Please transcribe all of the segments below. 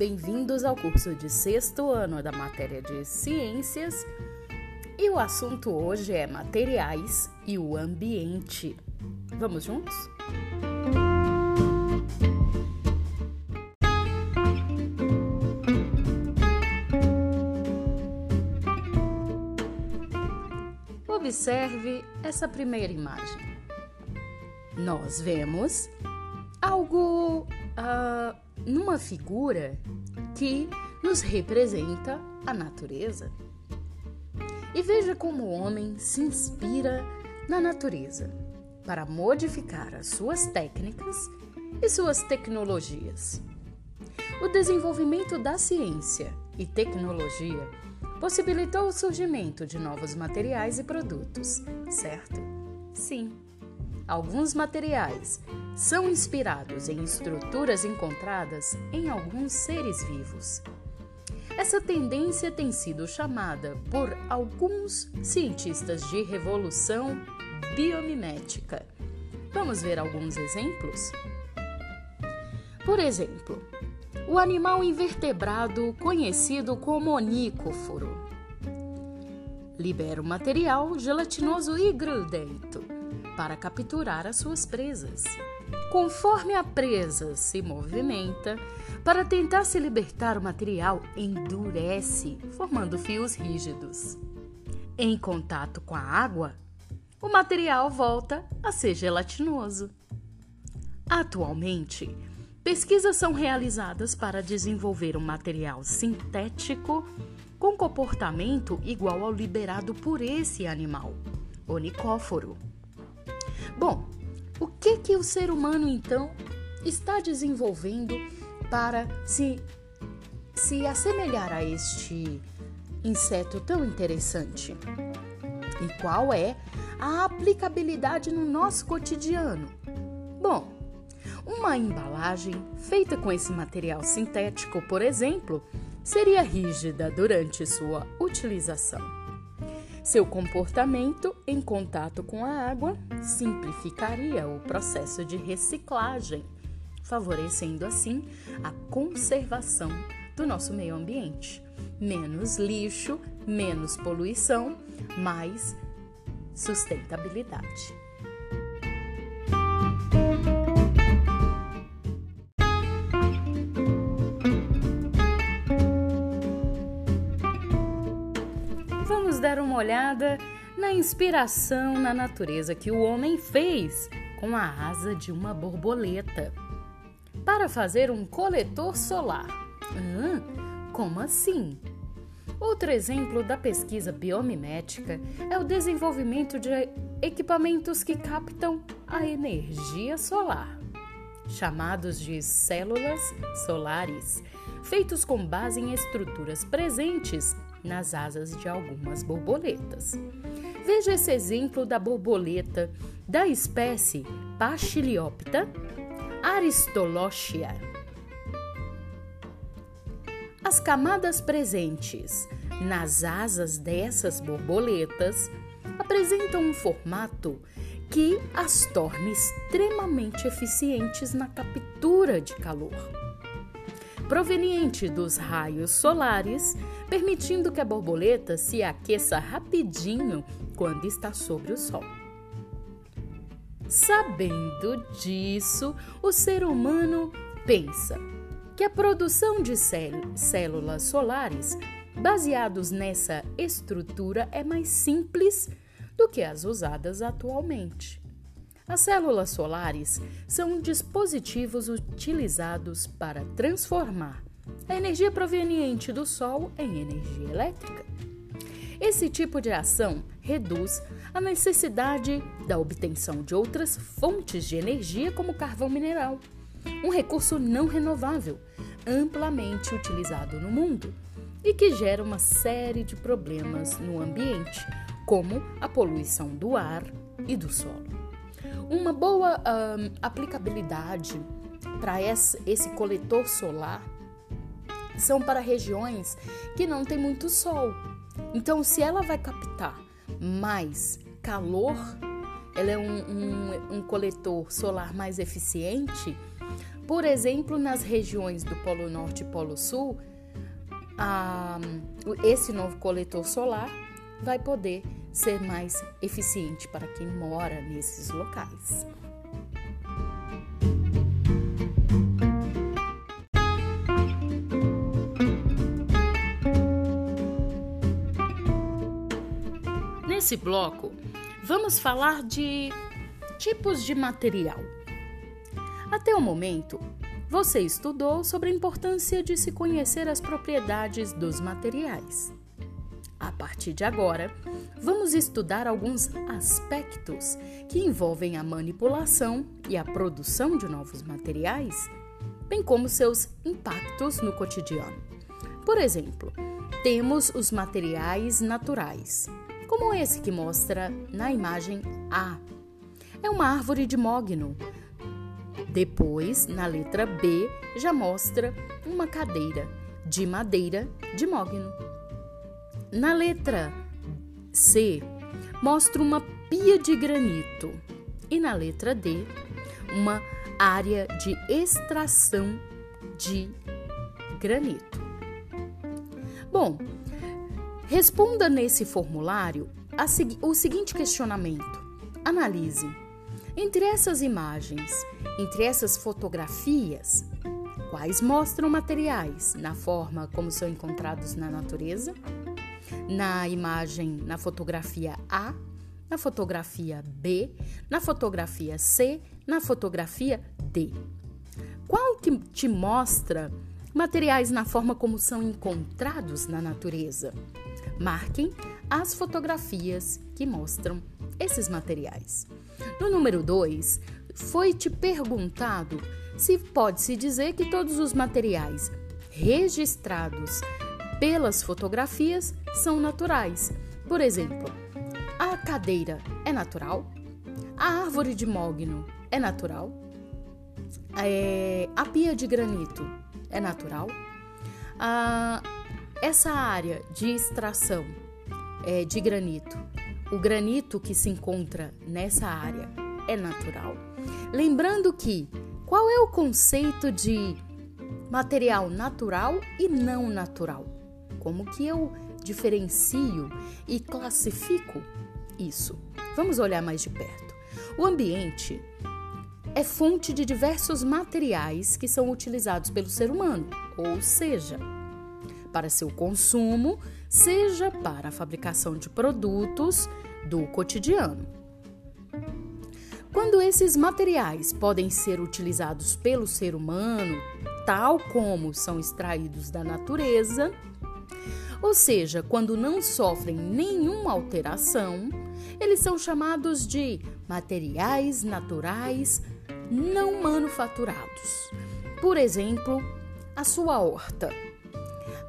Bem-vindos ao curso de sexto ano da matéria de Ciências. E o assunto hoje é materiais e o ambiente. Vamos juntos? Observe essa primeira imagem. Nós vemos algo uh, numa figura que nos representa a natureza. E veja como o homem se inspira na natureza para modificar as suas técnicas e suas tecnologias. O desenvolvimento da ciência e tecnologia possibilitou o surgimento de novos materiais e produtos, certo? Sim. Alguns materiais são inspirados em estruturas encontradas em alguns seres vivos. Essa tendência tem sido chamada por alguns cientistas de revolução biomimética. Vamos ver alguns exemplos? Por exemplo, o animal invertebrado conhecido como onícoforo libera um material gelatinoso e grudento para capturar as suas presas. Conforme a presa se movimenta, para tentar se libertar, o material endurece, formando fios rígidos. Em contato com a água, o material volta a ser gelatinoso. Atualmente, pesquisas são realizadas para desenvolver um material sintético com comportamento igual ao liberado por esse animal, onicóforo. Bom, o que que o ser humano então está desenvolvendo para se se assemelhar a este inseto tão interessante? E qual é a aplicabilidade no nosso cotidiano? Bom, uma embalagem feita com esse material sintético, por exemplo, seria rígida durante sua utilização. Seu comportamento em contato com a água simplificaria o processo de reciclagem, favorecendo assim a conservação do nosso meio ambiente. Menos lixo, menos poluição, mais sustentabilidade. Na inspiração na natureza que o homem fez com a asa de uma borboleta para fazer um coletor solar. Hum, como assim? Outro exemplo da pesquisa biomimética é o desenvolvimento de equipamentos que captam a energia solar, chamados de células solares, feitos com base em estruturas presentes nas asas de algumas borboletas. Veja esse exemplo da borboleta da espécie Pachiliopta aristolochia. As camadas presentes nas asas dessas borboletas apresentam um formato que as torna extremamente eficientes na captura de calor proveniente dos raios solares, permitindo que a borboleta se aqueça rapidinho quando está sobre o sol. Sabendo disso, o ser humano pensa que a produção de células solares baseados nessa estrutura é mais simples do que as usadas atualmente. As células solares são dispositivos utilizados para transformar a energia proveniente do Sol em energia elétrica. Esse tipo de ação reduz a necessidade da obtenção de outras fontes de energia, como carvão mineral, um recurso não renovável, amplamente utilizado no mundo e que gera uma série de problemas no ambiente, como a poluição do ar e do solo. Uma boa um, aplicabilidade para esse coletor solar são para regiões que não tem muito sol. Então, se ela vai captar mais calor, ela é um, um, um coletor solar mais eficiente, por exemplo, nas regiões do Polo Norte e Polo Sul, esse novo coletor solar vai poder ser mais eficiente para quem mora nesses locais. Nesse bloco, vamos falar de tipos de material. Até o momento, você estudou sobre a importância de se conhecer as propriedades dos materiais. A partir de agora, vamos estudar alguns aspectos que envolvem a manipulação e a produção de novos materiais, bem como seus impactos no cotidiano. Por exemplo, temos os materiais naturais, como esse que mostra na imagem A. É uma árvore de mogno. Depois, na letra B, já mostra uma cadeira de madeira de mogno. Na letra C, mostra uma pia de granito. E na letra D, uma área de extração de granito. Bom, responda nesse formulário o seguinte questionamento. Analise. Entre essas imagens, entre essas fotografias, quais mostram materiais na forma como são encontrados na natureza? Na imagem, na fotografia A, na fotografia B, na fotografia C, na fotografia D. Qual que te mostra materiais na forma como são encontrados na natureza? Marquem as fotografias que mostram esses materiais. No número 2, foi te perguntado se pode-se dizer que todos os materiais registrados pelas fotografias são naturais. Por exemplo, a cadeira é natural? A árvore de mogno é natural? É, a pia de granito é natural? Essa área de extração é, de granito, o granito que se encontra nessa área é natural? Lembrando que qual é o conceito de material natural e não natural? Como que eu diferencio e classifico isso? Vamos olhar mais de perto. O ambiente é fonte de diversos materiais que são utilizados pelo ser humano, ou seja, para seu consumo, seja para a fabricação de produtos do cotidiano. Quando esses materiais podem ser utilizados pelo ser humano, tal como são extraídos da natureza, ou seja, quando não sofrem nenhuma alteração, eles são chamados de materiais naturais não manufaturados. Por exemplo, a sua horta.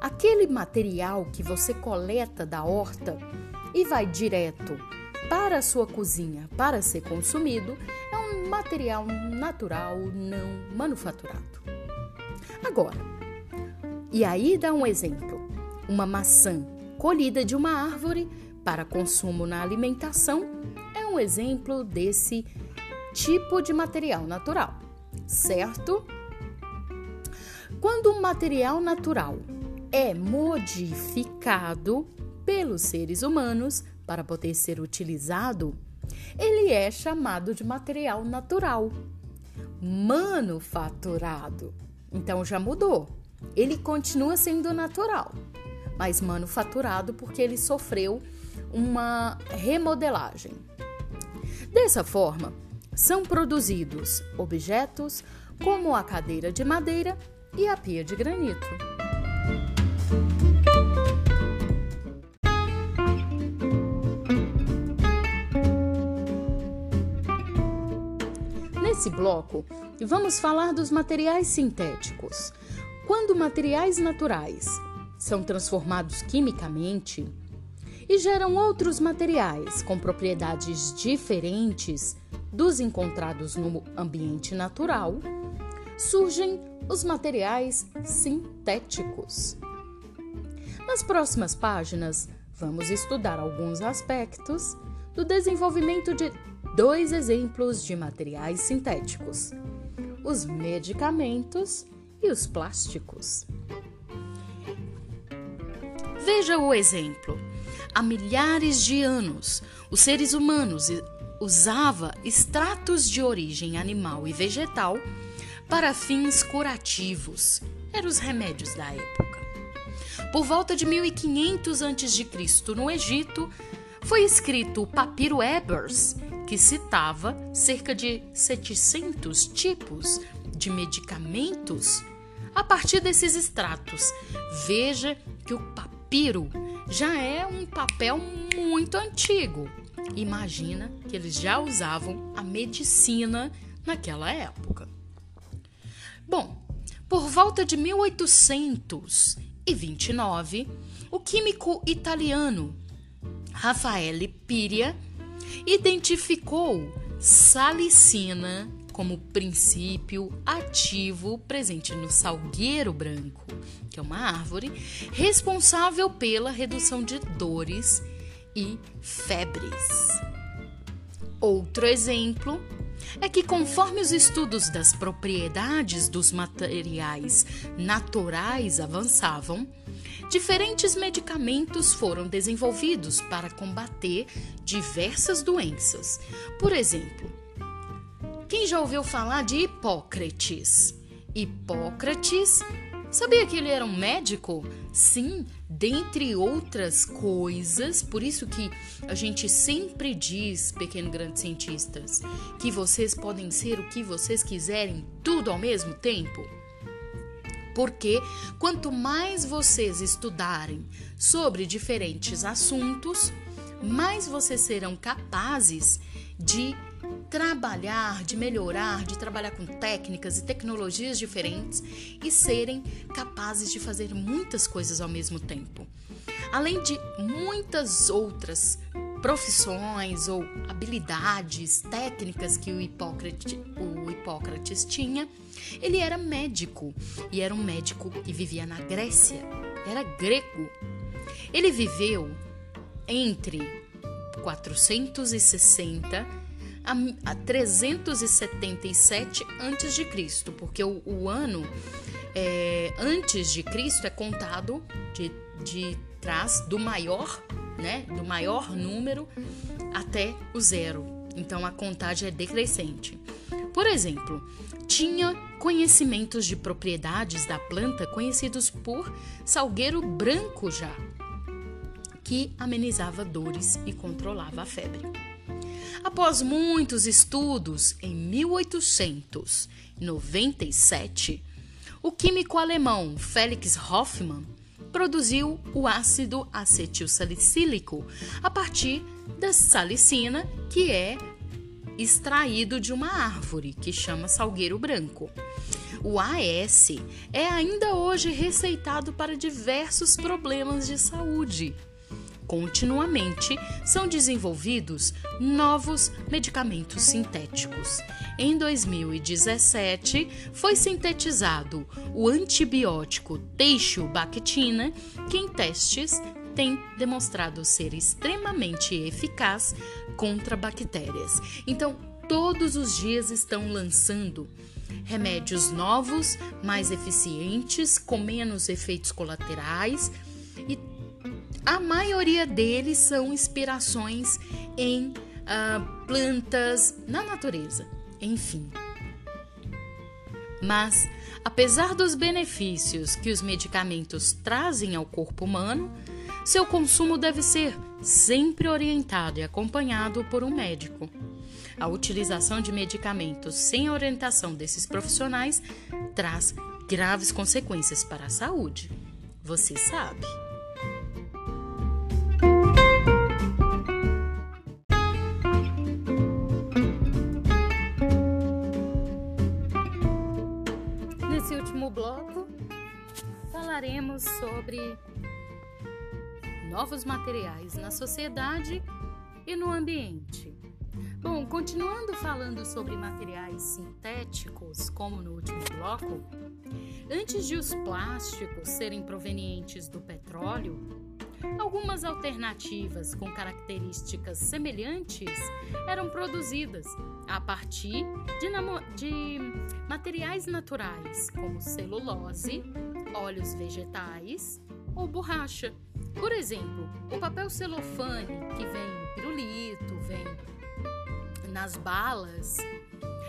Aquele material que você coleta da horta e vai direto para a sua cozinha para ser consumido é um material natural não manufaturado. Agora, e aí dá um exemplo uma maçã colhida de uma árvore para consumo na alimentação é um exemplo desse tipo de material natural, certo? Quando um material natural é modificado pelos seres humanos para poder ser utilizado, ele é chamado de material natural, manufaturado. Então já mudou. Ele continua sendo natural, mas manufaturado porque ele sofreu uma remodelagem. Dessa forma, são produzidos objetos como a cadeira de madeira e a pia de granito. Nesse bloco, vamos falar dos materiais sintéticos. Quando materiais naturais são transformados quimicamente e geram outros materiais com propriedades diferentes dos encontrados no ambiente natural, surgem os materiais sintéticos. Nas próximas páginas, vamos estudar alguns aspectos do desenvolvimento de dois exemplos de materiais sintéticos: os medicamentos e os plásticos. Veja o exemplo. Há milhares de anos, os seres humanos usavam extratos de origem animal e vegetal para fins curativos. Eram os remédios da época. Por volta de 1500 a.C., no Egito, foi escrito o Papiro Ebers, que citava cerca de 700 tipos de medicamentos a partir desses extratos. Veja que o papiro já é um papel muito antigo. Imagina que eles já usavam a medicina naquela época. Bom, por volta de 1829, o químico italiano Raffaele Piria identificou salicina como princípio ativo presente no salgueiro branco, que é uma árvore responsável pela redução de dores e febres. Outro exemplo é que, conforme os estudos das propriedades dos materiais naturais avançavam, diferentes medicamentos foram desenvolvidos para combater diversas doenças. Por exemplo, quem já ouviu falar de Hipócrates? Hipócrates Sabia que ele era um médico? Sim, dentre outras coisas, por isso que a gente sempre diz, pequeno grande cientistas, que vocês podem ser o que vocês quiserem, tudo ao mesmo tempo. Porque quanto mais vocês estudarem sobre diferentes assuntos, mais vocês serão capazes de trabalhar, de melhorar, de trabalhar com técnicas e tecnologias diferentes e serem capazes de fazer muitas coisas ao mesmo tempo. Além de muitas outras profissões ou habilidades técnicas que o Hipócrates, o Hipócrates tinha, ele era médico e era um médico que vivia na Grécia, era grego. Ele viveu entre 460 a, 377 antes de Cristo, porque o, o ano é, antes de Cristo é contado de, de trás do maior, né, do maior número até o zero. Então a contagem é decrescente. Por exemplo, tinha conhecimentos de propriedades da planta conhecidos por salgueiro branco já, que amenizava dores e controlava a febre. Após muitos estudos, em 1897, o químico alemão Felix Hoffmann produziu o ácido acetilsalicílico a partir da salicina, que é extraído de uma árvore que chama salgueiro branco. O AS é ainda hoje receitado para diversos problemas de saúde continuamente são desenvolvidos novos medicamentos sintéticos. Em 2017, foi sintetizado o antibiótico teixobactina, que em testes tem demonstrado ser extremamente eficaz contra bactérias. Então, todos os dias estão lançando remédios novos, mais eficientes, com menos efeitos colaterais a maioria deles são inspirações em uh, plantas na natureza, enfim. Mas, apesar dos benefícios que os medicamentos trazem ao corpo humano, seu consumo deve ser sempre orientado e acompanhado por um médico. A utilização de medicamentos sem orientação desses profissionais traz graves consequências para a saúde. Você sabe. Falaremos sobre novos materiais na sociedade e no ambiente. Bom, continuando falando sobre materiais sintéticos, como no último bloco, antes de os plásticos serem provenientes do petróleo, Algumas alternativas com características semelhantes eram produzidas a partir de, de materiais naturais, como celulose, óleos vegetais ou borracha. Por exemplo, o papel celofane que vem no pirulito, vem nas balas,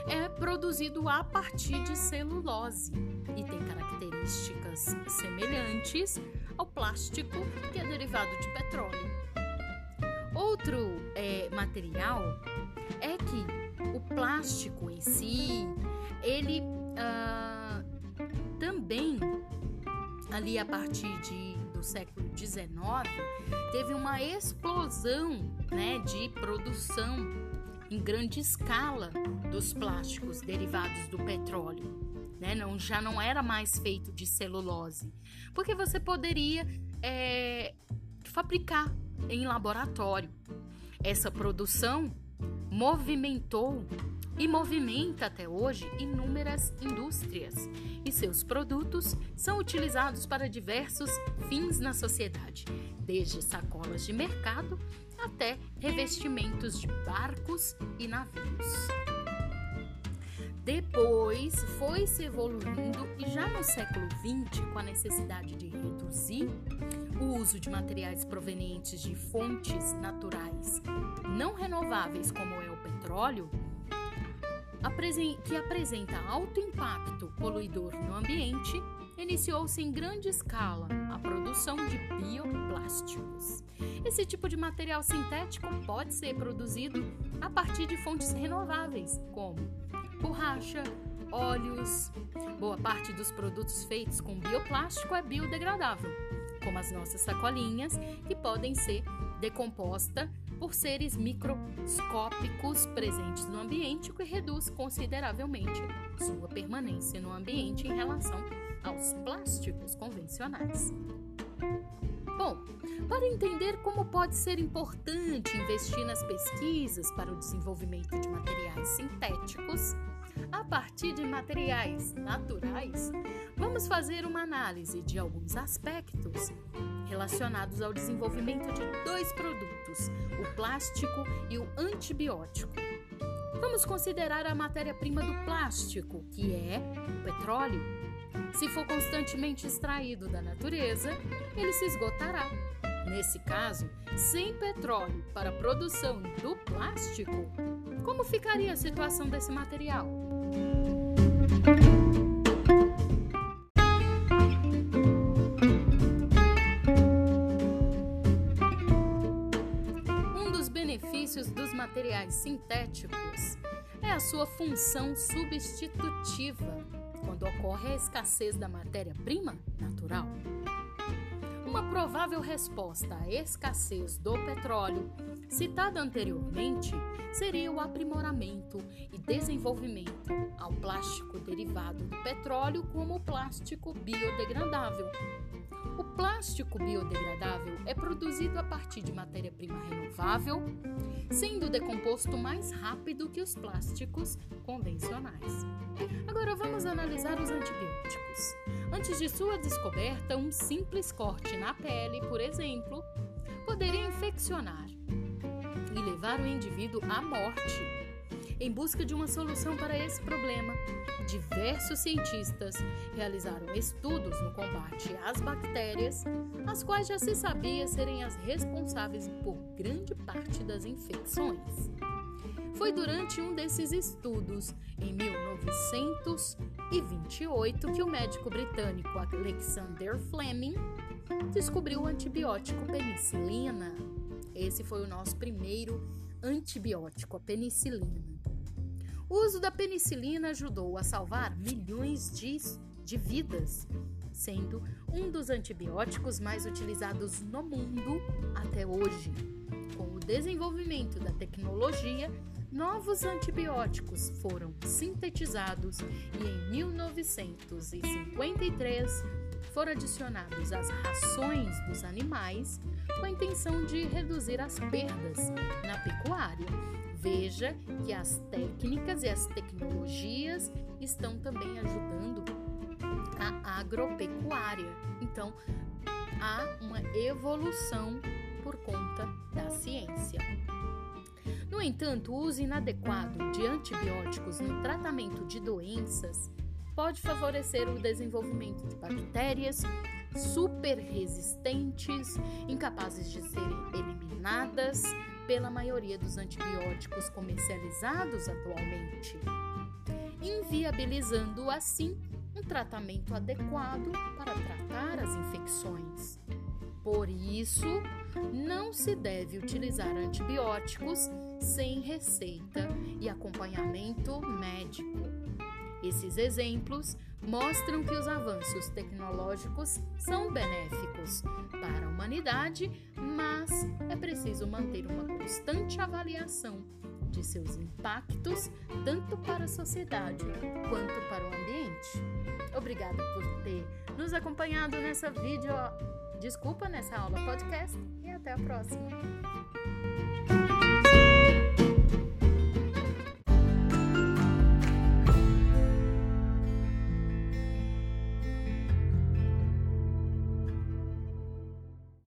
é produzido a partir de celulose e tem características semelhantes plástico que é derivado de petróleo. Outro é, material é que o plástico em si, ele uh, também ali a partir de, do século XIX teve uma explosão né, de produção em grande escala dos plásticos derivados do petróleo. Né? Não, já não era mais feito de celulose, porque você poderia é, fabricar em laboratório. Essa produção movimentou e movimenta até hoje inúmeras indústrias, e seus produtos são utilizados para diversos fins na sociedade, desde sacolas de mercado até revestimentos de barcos e navios. Depois foi se evoluindo e já no século XX, com a necessidade de reduzir o uso de materiais provenientes de fontes naturais não renováveis, como é o petróleo, que apresenta alto impacto poluidor no ambiente, iniciou-se em grande escala a produção de bioplásticos. Esse tipo de material sintético pode ser produzido a partir de fontes renováveis, como borracha, óleos. Boa parte dos produtos feitos com bioplástico é biodegradável, como as nossas sacolinhas, que podem ser decompostas por seres microscópicos presentes no ambiente, o que reduz consideravelmente sua permanência no ambiente em relação aos plásticos convencionais. Bom, para entender como pode ser importante investir nas pesquisas para o desenvolvimento de materiais sintéticos, a partir de materiais naturais, vamos fazer uma análise de alguns aspectos relacionados ao desenvolvimento de dois produtos, o plástico e o antibiótico. Vamos considerar a matéria-prima do plástico, que é o petróleo. Se for constantemente extraído da natureza, ele se esgotará. Nesse caso, sem petróleo para a produção do plástico, como ficaria a situação desse material? Materiais sintéticos é a sua função substitutiva quando ocorre a escassez da matéria-prima natural. Uma provável resposta à escassez do petróleo, citada anteriormente, seria o aprimoramento e desenvolvimento ao plástico derivado do petróleo como plástico biodegradável, o plástico biodegradável é produzido a partir de matéria-prima renovável, sendo decomposto mais rápido que os plásticos convencionais. Agora vamos analisar os antibióticos. Antes de sua descoberta, um simples corte na pele, por exemplo, poderia infeccionar e levar o indivíduo à morte em busca de uma solução para esse problema, diversos cientistas realizaram estudos no combate às bactérias, as quais já se sabia serem as responsáveis por grande parte das infecções. Foi durante um desses estudos, em 1928, que o médico britânico Alexander Fleming descobriu o antibiótico penicilina. Esse foi o nosso primeiro antibiótico, a penicilina. O uso da penicilina ajudou a salvar milhões de, de vidas, sendo um dos antibióticos mais utilizados no mundo até hoje. Com o desenvolvimento da tecnologia, novos antibióticos foram sintetizados e em 1953 foram adicionados às rações dos animais com a intenção de reduzir as perdas na pecuária Veja que as técnicas e as tecnologias estão também ajudando a agropecuária. Então, há uma evolução por conta da ciência. No entanto, o uso inadequado de antibióticos no tratamento de doenças pode favorecer o desenvolvimento de bactérias super resistentes, incapazes de serem eliminadas pela maioria dos antibióticos comercializados atualmente, inviabilizando assim um tratamento adequado para tratar as infecções. Por isso, não se deve utilizar antibióticos sem receita e acompanhamento médico. Esses exemplos mostram que os avanços tecnológicos são benéficos para a humanidade, mas é preciso manter uma constante avaliação de seus impactos tanto para a sociedade quanto para o ambiente. Obrigada por ter nos acompanhado nessa vídeo, desculpa, nessa aula podcast e até a próxima.